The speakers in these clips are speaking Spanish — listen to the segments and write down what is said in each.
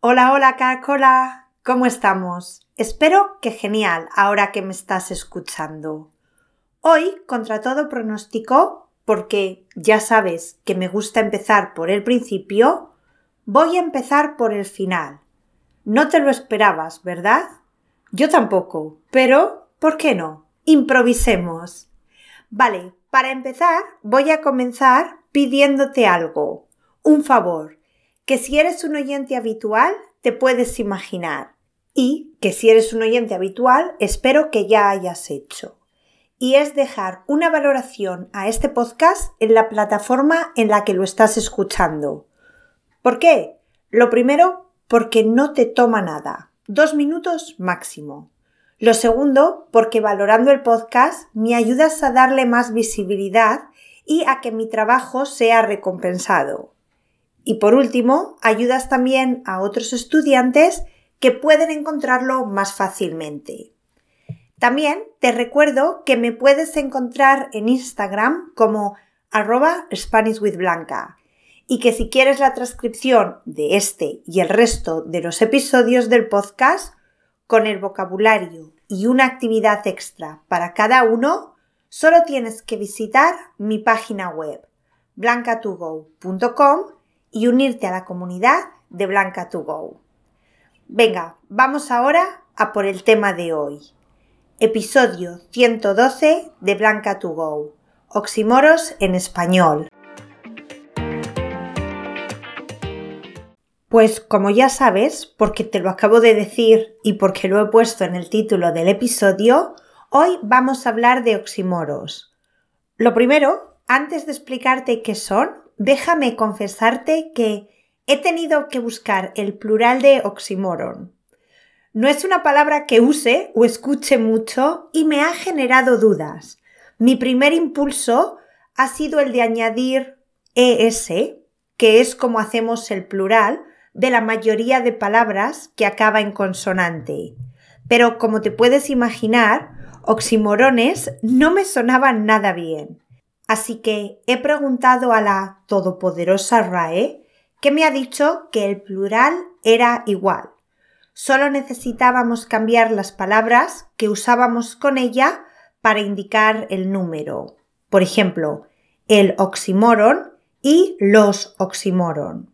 Hola, hola, Caracola. ¿Cómo estamos? Espero que genial ahora que me estás escuchando. Hoy, contra todo pronóstico, porque ya sabes que me gusta empezar por el principio, voy a empezar por el final. No te lo esperabas, ¿verdad? Yo tampoco, pero ¿por qué no? Improvisemos. Vale, para empezar voy a comenzar pidiéndote algo, un favor que si eres un oyente habitual te puedes imaginar y que si eres un oyente habitual espero que ya hayas hecho. Y es dejar una valoración a este podcast en la plataforma en la que lo estás escuchando. ¿Por qué? Lo primero, porque no te toma nada. Dos minutos máximo. Lo segundo, porque valorando el podcast me ayudas a darle más visibilidad y a que mi trabajo sea recompensado. Y por último, ayudas también a otros estudiantes que pueden encontrarlo más fácilmente. También te recuerdo que me puedes encontrar en Instagram como arroba Spanish y que si quieres la transcripción de este y el resto de los episodios del podcast con el vocabulario y una actividad extra para cada uno, solo tienes que visitar mi página web blancatogo.com y unirte a la comunidad de Blanca to Go. Venga, vamos ahora a por el tema de hoy. Episodio 112 de Blanca to Go. Oxímoros en español. Pues como ya sabes, porque te lo acabo de decir y porque lo he puesto en el título del episodio, hoy vamos a hablar de oxímoros. Lo primero, antes de explicarte qué son, déjame confesarte que he tenido que buscar el plural de oxímoron. No es una palabra que use o escuche mucho y me ha generado dudas. Mi primer impulso ha sido el de añadir es, que es como hacemos el plural de la mayoría de palabras que acaba en consonante. Pero como te puedes imaginar, oximorones no me sonaban nada bien. Así que he preguntado a la todopoderosa RAE que me ha dicho que el plural era igual. Solo necesitábamos cambiar las palabras que usábamos con ella para indicar el número. Por ejemplo, el oxímoron y los oxímoron.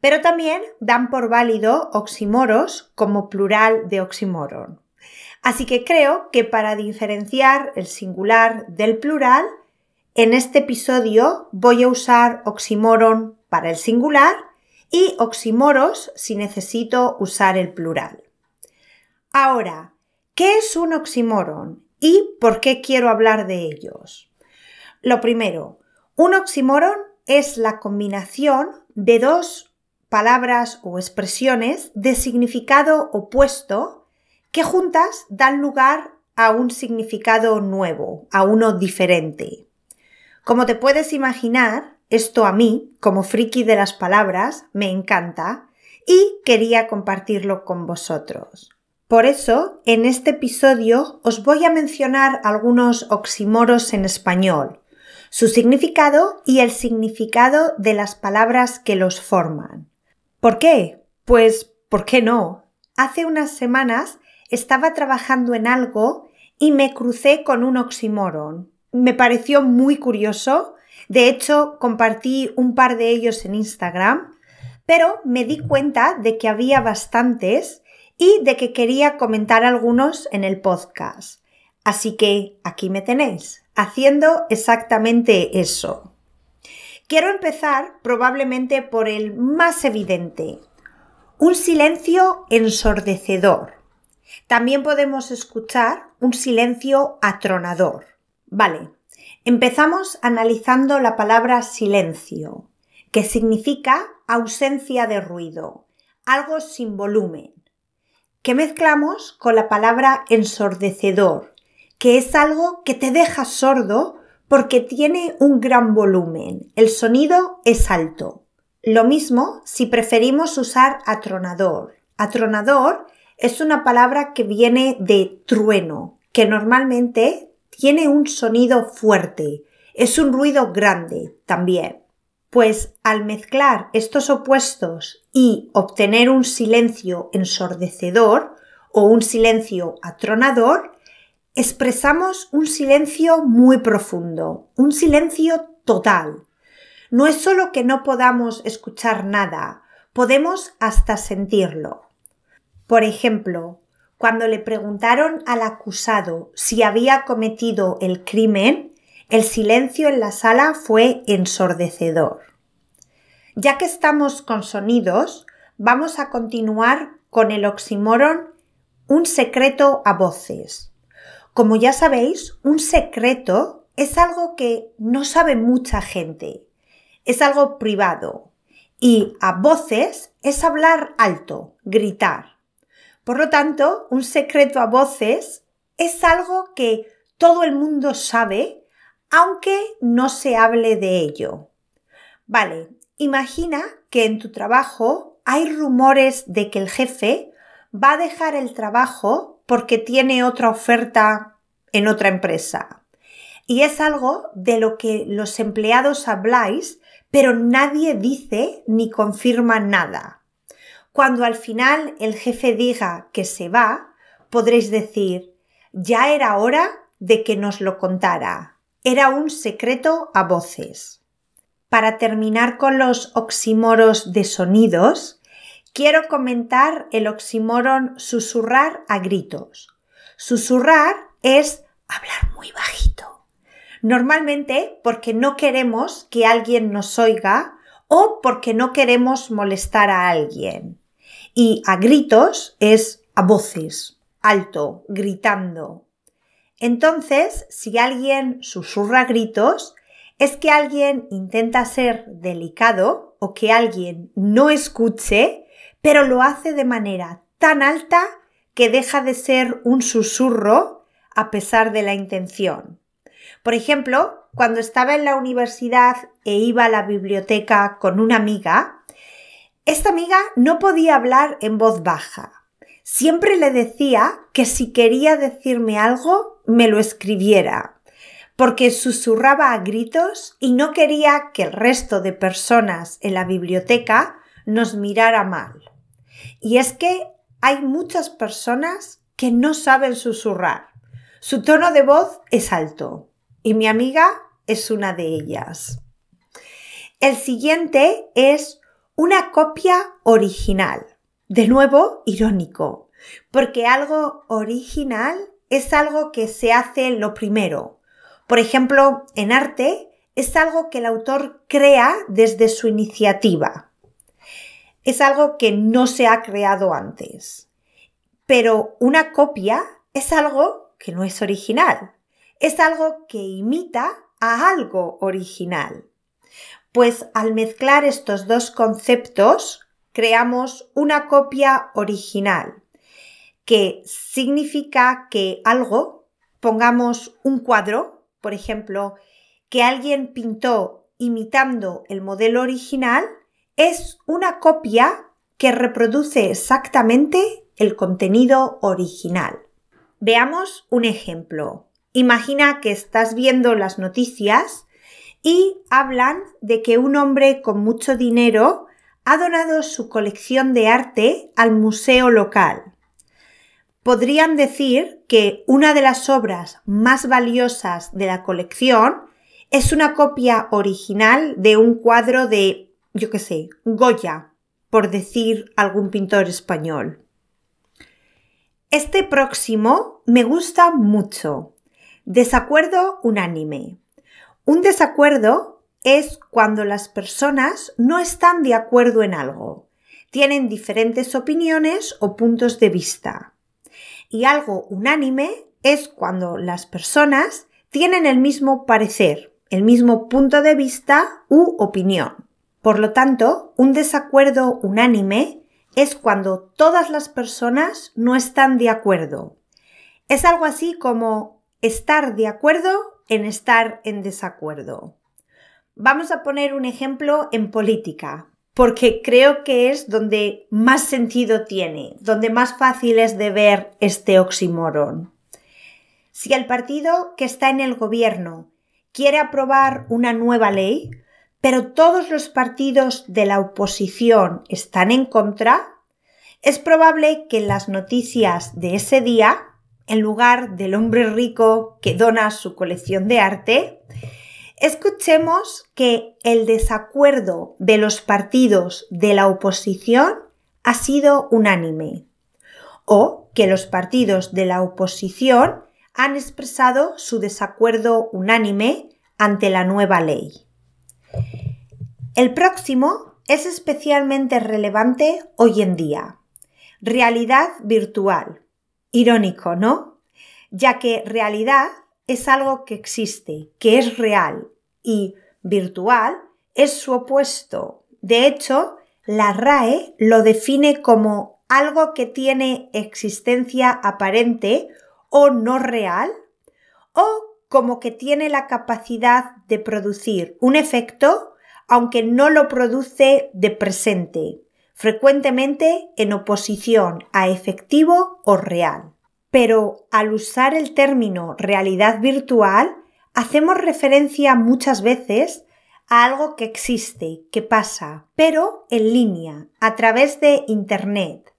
Pero también dan por válido oxímoros como plural de oxímoron. Así que creo que para diferenciar el singular del plural en este episodio voy a usar oxímoron para el singular y oxímoros si necesito usar el plural. Ahora, ¿qué es un oxímoron y por qué quiero hablar de ellos? Lo primero, un oxímoron es la combinación de dos palabras o expresiones de significado opuesto que juntas dan lugar a un significado nuevo, a uno diferente. Como te puedes imaginar, esto a mí, como friki de las palabras, me encanta y quería compartirlo con vosotros. Por eso, en este episodio os voy a mencionar algunos oxímoros en español, su significado y el significado de las palabras que los forman. ¿Por qué? Pues, ¿por qué no? Hace unas semanas estaba trabajando en algo y me crucé con un oxímoron, me pareció muy curioso. De hecho, compartí un par de ellos en Instagram, pero me di cuenta de que había bastantes y de que quería comentar algunos en el podcast. Así que aquí me tenéis, haciendo exactamente eso. Quiero empezar probablemente por el más evidente. Un silencio ensordecedor. También podemos escuchar un silencio atronador. Vale, empezamos analizando la palabra silencio, que significa ausencia de ruido, algo sin volumen, que mezclamos con la palabra ensordecedor, que es algo que te deja sordo porque tiene un gran volumen, el sonido es alto. Lo mismo si preferimos usar atronador. Atronador es una palabra que viene de trueno, que normalmente tiene un sonido fuerte, es un ruido grande también. Pues al mezclar estos opuestos y obtener un silencio ensordecedor o un silencio atronador, expresamos un silencio muy profundo, un silencio total. No es solo que no podamos escuchar nada, podemos hasta sentirlo. Por ejemplo, cuando le preguntaron al acusado si había cometido el crimen, el silencio en la sala fue ensordecedor. Ya que estamos con sonidos, vamos a continuar con el oxímoron un secreto a voces. Como ya sabéis, un secreto es algo que no sabe mucha gente, es algo privado y a voces es hablar alto, gritar. Por lo tanto, un secreto a voces es algo que todo el mundo sabe aunque no se hable de ello. Vale, imagina que en tu trabajo hay rumores de que el jefe va a dejar el trabajo porque tiene otra oferta en otra empresa. Y es algo de lo que los empleados habláis, pero nadie dice ni confirma nada. Cuando al final el jefe diga que se va, podréis decir, ya era hora de que nos lo contara era un secreto a voces. Para terminar con los oxímoros de sonidos, quiero comentar el oxímoron susurrar a gritos. Susurrar es hablar muy bajito. Normalmente porque no queremos que alguien nos oiga o porque no queremos molestar a alguien. Y a gritos es a voces, alto, gritando, entonces, si alguien susurra gritos, es que alguien intenta ser delicado o que alguien no escuche, pero lo hace de manera tan alta que deja de ser un susurro a pesar de la intención. Por ejemplo, cuando estaba en la universidad e iba a la biblioteca con una amiga, esta amiga no podía hablar en voz baja, siempre le decía que si quería decirme algo, me lo escribiera, porque susurraba a gritos y no quería que el resto de personas en la biblioteca nos mirara mal. Y es que hay muchas personas que no saben susurrar. Su tono de voz es alto y mi amiga es una de ellas. El siguiente es una copia original. De nuevo, irónico, porque algo original es algo que se hace lo primero. Por ejemplo, en arte es algo que el autor crea desde su iniciativa. Es algo que no se ha creado antes. Pero una copia es algo que no es original. Es algo que imita a algo original. Pues al mezclar estos dos conceptos, creamos una copia original, que significa que algo, pongamos un cuadro, por ejemplo, que alguien pintó imitando el modelo original, es una copia que reproduce exactamente el contenido original. Veamos un ejemplo. Imagina que estás viendo las noticias y hablan de que un hombre con mucho dinero ha donado su colección de arte al museo local. Podrían decir que una de las obras más valiosas de la colección es una copia original de un cuadro de, yo qué sé, Goya, por decir algún pintor español. Este próximo me gusta mucho. Desacuerdo unánime. Un desacuerdo es cuando las personas no están de acuerdo en algo, tienen diferentes opiniones o puntos de vista. Y algo unánime es cuando las personas tienen el mismo parecer, el mismo punto de vista u opinión. Por lo tanto, un desacuerdo unánime es cuando todas las personas no están de acuerdo. Es algo así como estar de acuerdo en estar en desacuerdo. Vamos a poner un ejemplo en política, porque creo que es donde más sentido tiene, donde más fácil es de ver este oxímoron. Si el partido que está en el gobierno quiere aprobar una nueva ley, pero todos los partidos de la oposición están en contra, es probable que las noticias de ese día, en lugar del hombre rico que dona su colección de arte, escuchemos que el desacuerdo de los partidos de la oposición ha sido unánime o que los partidos de la oposición han expresado su desacuerdo unánime ante la nueva ley. El próximo es especialmente relevante hoy en día. Realidad virtual. Irónico, ¿no? Ya que realidad es algo que existe, que es real, y virtual es su opuesto. De hecho, la RAE lo define como algo que tiene existencia aparente o no real, o como que tiene la capacidad de producir un efecto aunque no lo produce de presente, frecuentemente en oposición a efectivo o real. Pero al usar el término realidad virtual, hacemos referencia muchas veces a algo que existe, que pasa, pero en línea, a través de Internet.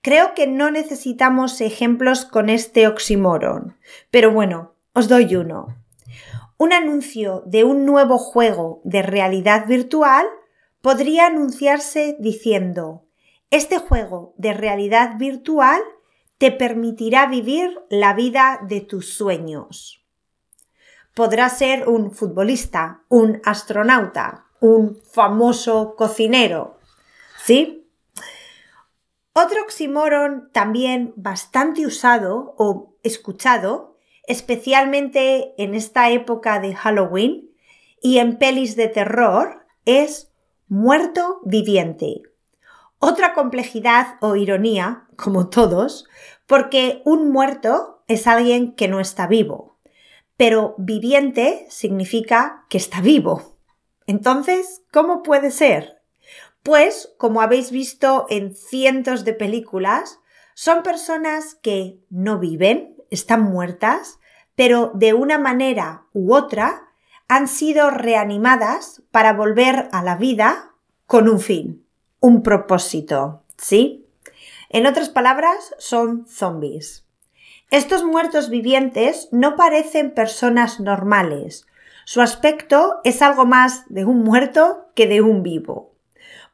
Creo que no necesitamos ejemplos con este oxímoron, pero bueno, os doy uno. Un anuncio de un nuevo juego de realidad virtual podría anunciarse diciendo este juego de realidad virtual te permitirá vivir la vida de tus sueños podrá ser un futbolista, un astronauta, un famoso cocinero. ¿Sí? Otro oxímoron también bastante usado o escuchado, especialmente en esta época de Halloween y en pelis de terror, es muerto viviente. Otra complejidad o ironía, como todos, porque un muerto es alguien que no está vivo pero viviente significa que está vivo. Entonces, ¿cómo puede ser? Pues, como habéis visto en cientos de películas, son personas que no viven, están muertas, pero de una manera u otra han sido reanimadas para volver a la vida con un fin, un propósito, ¿sí? En otras palabras, son zombies. Estos muertos vivientes no parecen personas normales. Su aspecto es algo más de un muerto que de un vivo.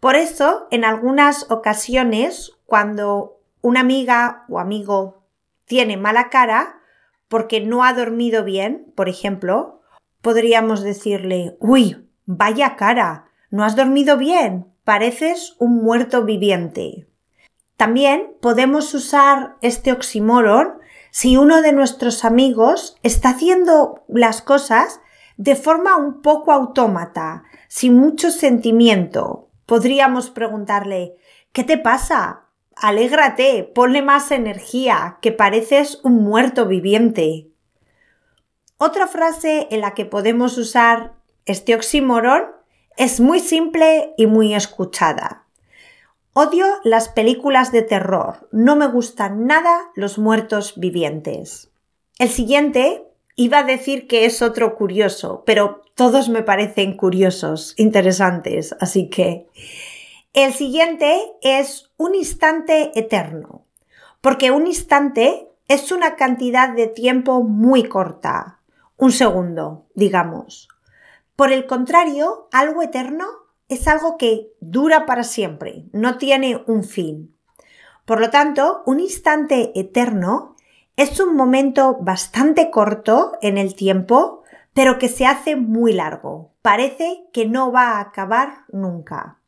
Por eso, en algunas ocasiones, cuando una amiga o amigo tiene mala cara porque no ha dormido bien, por ejemplo, podríamos decirle, uy, vaya cara, no has dormido bien, pareces un muerto viviente. También podemos usar este oxímoron si uno de nuestros amigos está haciendo las cosas de forma un poco autómata, sin mucho sentimiento, podríamos preguntarle ¿Qué te pasa? Alégrate, ponle más energía, que pareces un muerto viviente. Otra frase en la que podemos usar este oxímoron es muy simple y muy escuchada. Odio las películas de terror. No me gustan nada los muertos vivientes. El siguiente iba a decir que es otro curioso, pero todos me parecen curiosos, interesantes, así que el siguiente es un instante eterno, porque un instante es una cantidad de tiempo muy corta, un segundo, digamos. Por el contrario, algo eterno es algo que dura para siempre, no tiene un fin. Por lo tanto, un instante eterno es un momento bastante corto en el tiempo, pero que se hace muy largo. Parece que no va a acabar nunca.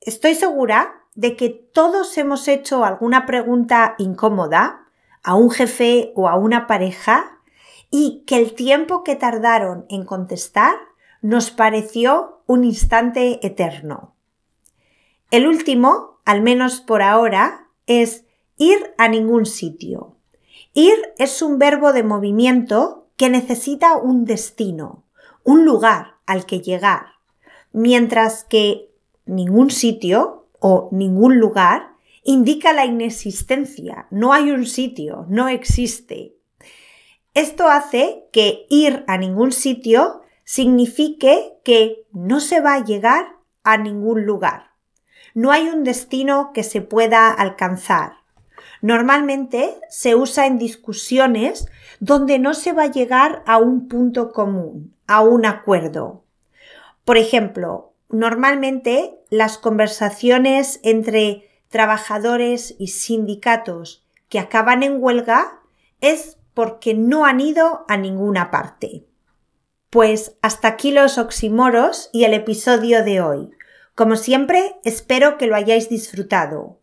Estoy segura de que todos hemos hecho alguna pregunta incómoda a un jefe o a una pareja y que el tiempo que tardaron en contestar nos pareció un instante eterno. El último, al menos por ahora, es ir a ningún sitio. Ir es un verbo de movimiento que necesita un destino, un lugar al que llegar, mientras que ningún sitio o ningún lugar indica la inexistencia, no hay un sitio, no existe. Esto hace que ir a ningún sitio signifique que no se va a llegar a ningún lugar. No hay un destino que se pueda alcanzar. Normalmente se usa en discusiones donde no se va a llegar a un punto común, a un acuerdo. Por ejemplo, normalmente las conversaciones entre trabajadores y sindicatos que acaban en huelga es porque no han ido a ninguna parte. Pues hasta aquí los oxímoros y el episodio de hoy. Como siempre, espero que lo hayáis disfrutado.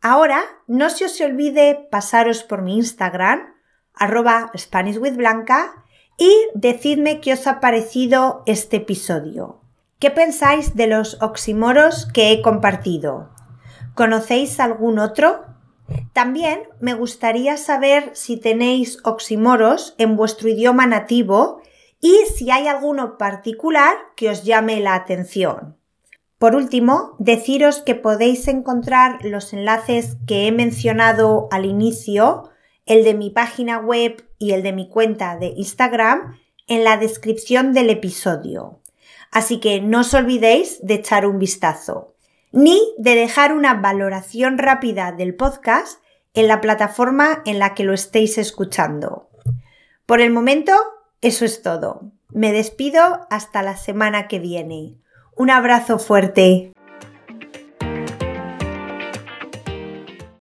Ahora, no se os olvide pasaros por mi Instagram, arroba SpanishWithBlanca, y decidme qué os ha parecido este episodio. ¿Qué pensáis de los oxímoros que he compartido? ¿Conocéis algún otro? También me gustaría saber si tenéis oxímoros en vuestro idioma nativo y si hay alguno particular que os llame la atención. Por último, deciros que podéis encontrar los enlaces que he mencionado al inicio, el de mi página web y el de mi cuenta de Instagram, en la descripción del episodio. Así que no os olvidéis de echar un vistazo, ni de dejar una valoración rápida del podcast en la plataforma en la que lo estéis escuchando. Por el momento, eso es todo. Me despido hasta la semana que viene. Un abrazo fuerte.